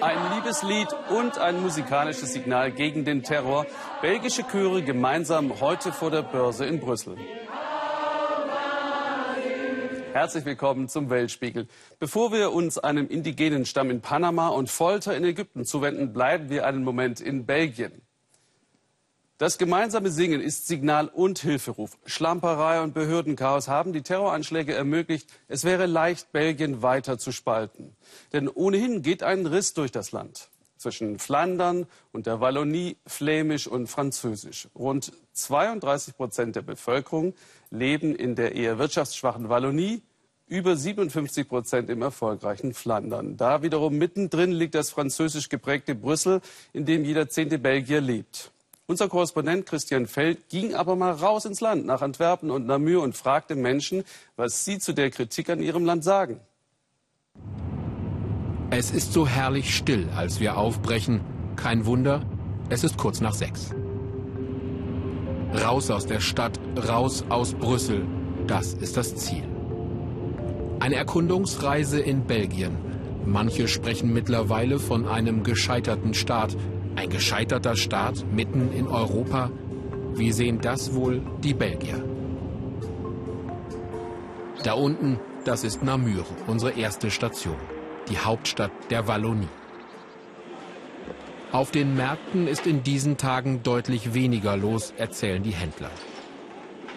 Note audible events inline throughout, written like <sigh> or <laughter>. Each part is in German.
Ein Liebeslied und ein musikalisches Signal gegen den Terror. Belgische Chöre gemeinsam heute vor der Börse in Brüssel. Herzlich willkommen zum Weltspiegel. Bevor wir uns einem indigenen Stamm in Panama und Folter in Ägypten zuwenden, bleiben wir einen Moment in Belgien. Das gemeinsame Singen ist Signal und Hilferuf. Schlamperei und Behördenchaos haben die Terroranschläge ermöglicht. Es wäre leicht, Belgien weiter zu spalten. Denn ohnehin geht ein Riss durch das Land. Zwischen Flandern und der Wallonie flämisch und französisch. Rund 32 Prozent der Bevölkerung leben in der eher wirtschaftsschwachen Wallonie, über 57 Prozent im erfolgreichen Flandern. Da wiederum mittendrin liegt das französisch geprägte Brüssel, in dem jeder zehnte Belgier lebt. Unser Korrespondent Christian Feld ging aber mal raus ins Land, nach Antwerpen und Namur und fragte Menschen, was sie zu der Kritik an ihrem Land sagen. Es ist so herrlich still, als wir aufbrechen. Kein Wunder, es ist kurz nach sechs. Raus aus der Stadt, raus aus Brüssel. Das ist das Ziel. Eine Erkundungsreise in Belgien. Manche sprechen mittlerweile von einem gescheiterten Staat. Ein gescheiterter Staat mitten in Europa. Wie sehen das wohl die Belgier? Da unten, das ist Namur, unsere erste Station, die Hauptstadt der Wallonie. Auf den Märkten ist in diesen Tagen deutlich weniger los, erzählen die Händler.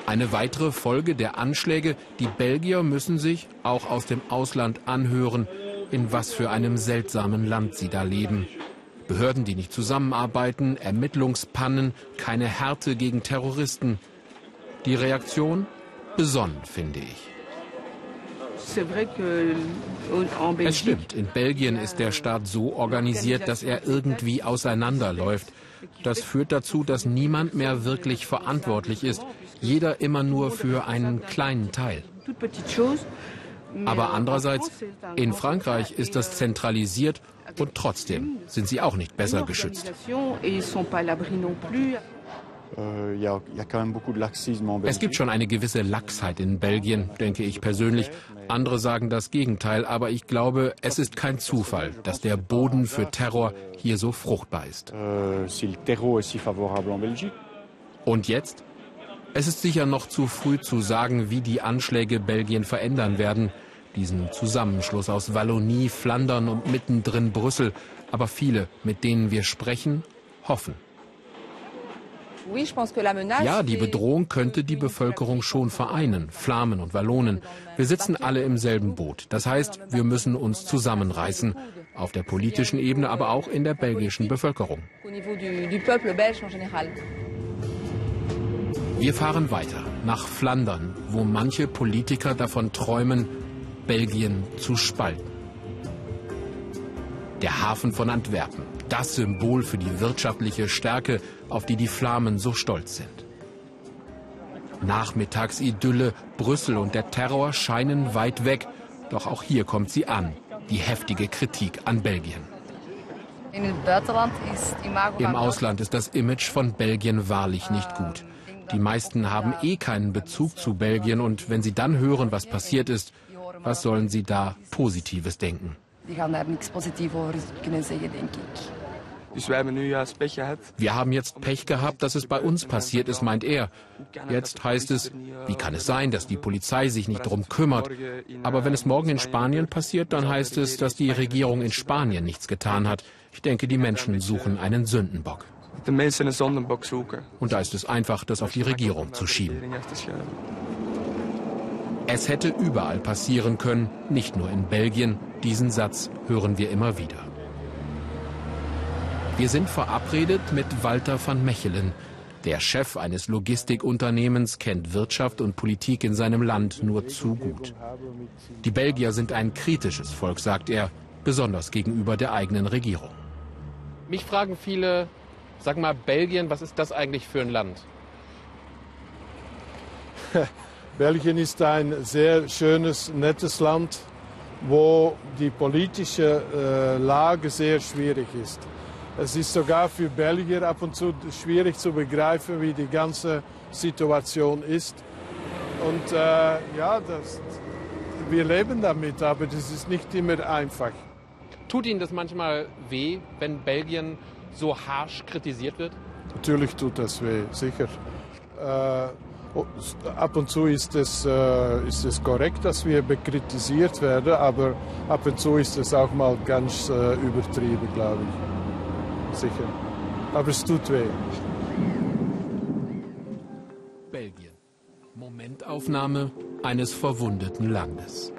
Eine weitere Folge der Anschläge, die Belgier müssen sich auch aus dem Ausland anhören, in was für einem seltsamen Land sie da leben. Behörden, die nicht zusammenarbeiten, Ermittlungspannen, keine Härte gegen Terroristen. Die Reaktion? Besonnen, finde ich. Es stimmt, in Belgien ist der Staat so organisiert, dass er irgendwie auseinanderläuft. Das führt dazu, dass niemand mehr wirklich verantwortlich ist, jeder immer nur für einen kleinen Teil. Aber andererseits, in Frankreich ist das zentralisiert und trotzdem sind sie auch nicht besser geschützt. Äh, es gibt schon eine gewisse Lachsheit in Belgien, denke ich persönlich. Andere sagen das Gegenteil, aber ich glaube, es ist kein Zufall, dass der Boden für Terror hier so fruchtbar ist. Äh, Und jetzt? Es ist sicher noch zu früh zu sagen, wie die Anschläge Belgien verändern werden. Diesen Zusammenschluss aus Wallonie, Flandern und mittendrin Brüssel. Aber viele, mit denen wir sprechen, hoffen. Ja, die Bedrohung könnte die Bevölkerung schon vereinen, Flamen und Wallonen. Wir sitzen alle im selben Boot. Das heißt, wir müssen uns zusammenreißen, auf der politischen Ebene, aber auch in der belgischen Bevölkerung. Wir fahren weiter nach Flandern, wo manche Politiker davon träumen, Belgien zu spalten. Der Hafen von Antwerpen, das Symbol für die wirtschaftliche Stärke, auf die die Flamen so stolz sind. Nachmittagsidylle, Brüssel und der Terror scheinen weit weg, doch auch hier kommt sie an, die heftige Kritik an Belgien. Im Ausland ist das Image von Belgien wahrlich nicht gut. Die meisten haben eh keinen Bezug zu Belgien und wenn sie dann hören, was passiert ist, was sollen sie da Positives denken? Die gaan daar nichts Positives kunnen zeggen, denke ich. Wir haben jetzt Pech gehabt, dass es bei uns passiert ist, meint er. Jetzt heißt es, wie kann es sein, dass die Polizei sich nicht darum kümmert? Aber wenn es morgen in Spanien passiert, dann heißt es, dass die Regierung in Spanien nichts getan hat. Ich denke, die Menschen suchen einen Sündenbock. Und da ist es einfach, das auf die Regierung zu schieben. Es hätte überall passieren können, nicht nur in Belgien. Diesen Satz hören wir immer wieder. Wir sind verabredet mit Walter van Mechelen. Der Chef eines Logistikunternehmens kennt Wirtschaft und Politik in seinem Land nur zu gut. Die Belgier sind ein kritisches Volk, sagt er, besonders gegenüber der eigenen Regierung. Mich fragen viele, sag mal, Belgien, was ist das eigentlich für ein Land? <laughs> Belgien ist ein sehr schönes, nettes Land, wo die politische äh, Lage sehr schwierig ist. Es ist sogar für Belgier ab und zu schwierig zu begreifen, wie die ganze Situation ist. Und äh, ja, das, wir leben damit, aber das ist nicht immer einfach. Tut Ihnen das manchmal weh, wenn Belgien so harsch kritisiert wird? Natürlich tut das weh, sicher. Äh, ab und zu ist es, äh, ist es korrekt, dass wir bekritisiert werden, aber ab und zu ist es auch mal ganz äh, übertrieben, glaube ich. Sicher. Aber es tut weh. Belgien. Momentaufnahme eines verwundeten Landes.